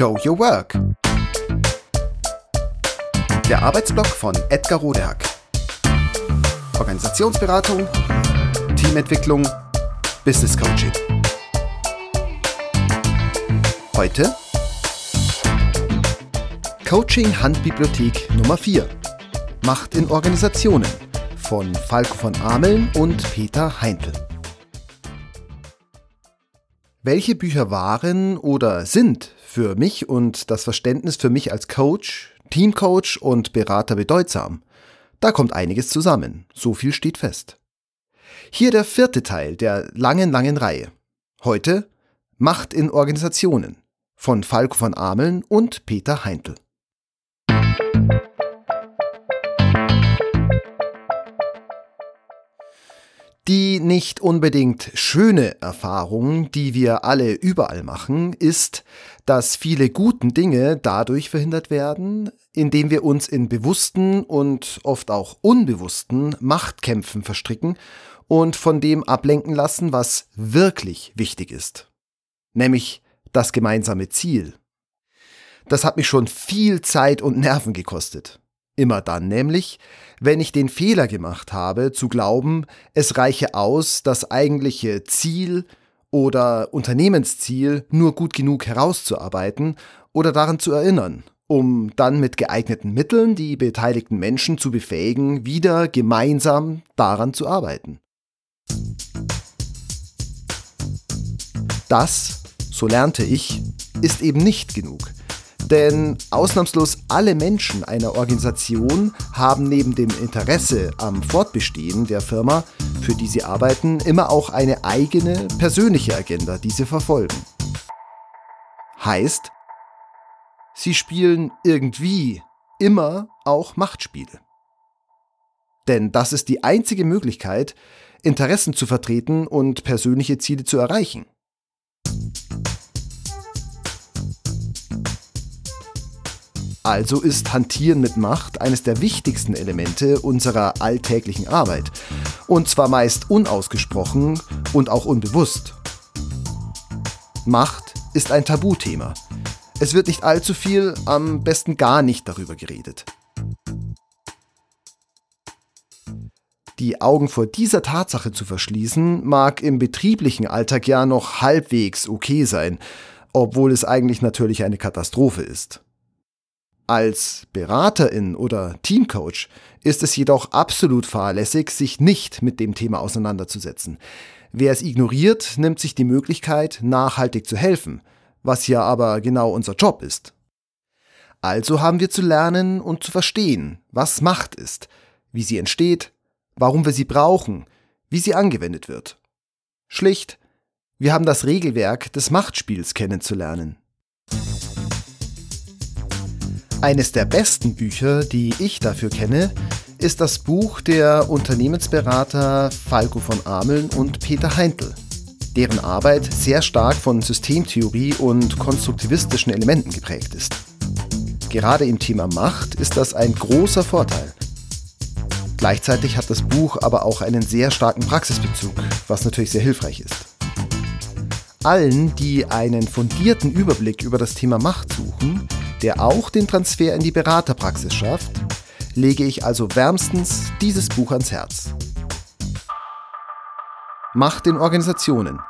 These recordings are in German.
Show Your Work. Der Arbeitsblock von Edgar Rodehack. Organisationsberatung, Teamentwicklung, Business Coaching. Heute Coaching Handbibliothek Nummer 4. Macht in Organisationen von Falco von Ameln und Peter Heintel. Welche Bücher waren oder sind für mich und das Verständnis für mich als Coach, Teamcoach und Berater bedeutsam? Da kommt einiges zusammen, so viel steht fest. Hier der vierte Teil der langen, langen Reihe. Heute Macht in Organisationen von Falco von Ameln und Peter Heintel. Die nicht unbedingt schöne Erfahrung, die wir alle überall machen, ist, dass viele guten Dinge dadurch verhindert werden, indem wir uns in bewussten und oft auch unbewussten Machtkämpfen verstricken und von dem ablenken lassen, was wirklich wichtig ist, nämlich das gemeinsame Ziel. Das hat mich schon viel Zeit und Nerven gekostet. Immer dann nämlich, wenn ich den Fehler gemacht habe, zu glauben, es reiche aus, das eigentliche Ziel oder Unternehmensziel nur gut genug herauszuarbeiten oder daran zu erinnern, um dann mit geeigneten Mitteln die beteiligten Menschen zu befähigen, wieder gemeinsam daran zu arbeiten. Das, so lernte ich, ist eben nicht genug. Denn ausnahmslos alle Menschen einer Organisation haben neben dem Interesse am Fortbestehen der Firma, für die sie arbeiten, immer auch eine eigene persönliche Agenda, die sie verfolgen. Heißt, sie spielen irgendwie immer auch Machtspiele. Denn das ist die einzige Möglichkeit, Interessen zu vertreten und persönliche Ziele zu erreichen. Also ist Hantieren mit Macht eines der wichtigsten Elemente unserer alltäglichen Arbeit. Und zwar meist unausgesprochen und auch unbewusst. Macht ist ein Tabuthema. Es wird nicht allzu viel, am besten gar nicht darüber geredet. Die Augen vor dieser Tatsache zu verschließen, mag im betrieblichen Alltag ja noch halbwegs okay sein, obwohl es eigentlich natürlich eine Katastrophe ist. Als Beraterin oder Teamcoach ist es jedoch absolut fahrlässig, sich nicht mit dem Thema auseinanderzusetzen. Wer es ignoriert, nimmt sich die Möglichkeit, nachhaltig zu helfen, was ja aber genau unser Job ist. Also haben wir zu lernen und zu verstehen, was Macht ist, wie sie entsteht, warum wir sie brauchen, wie sie angewendet wird. Schlicht, wir haben das Regelwerk des Machtspiels kennenzulernen. Eines der besten Bücher, die ich dafür kenne, ist das Buch der Unternehmensberater Falco von Ameln und Peter Heintel, deren Arbeit sehr stark von Systemtheorie und konstruktivistischen Elementen geprägt ist. Gerade im Thema Macht ist das ein großer Vorteil. Gleichzeitig hat das Buch aber auch einen sehr starken Praxisbezug, was natürlich sehr hilfreich ist. Allen, die einen fundierten Überblick über das Thema Macht suchen, der auch den Transfer in die Beraterpraxis schafft, lege ich also wärmstens dieses Buch ans Herz. Macht in Organisationen.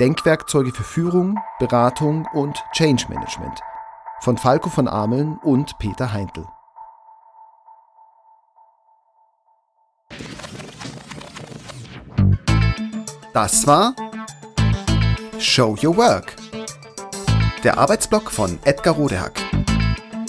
Denkwerkzeuge für Führung, Beratung und Change Management von Falco von Ameln und Peter Heintel. Das war Show Your Work. Der Arbeitsblock von Edgar Rodehack.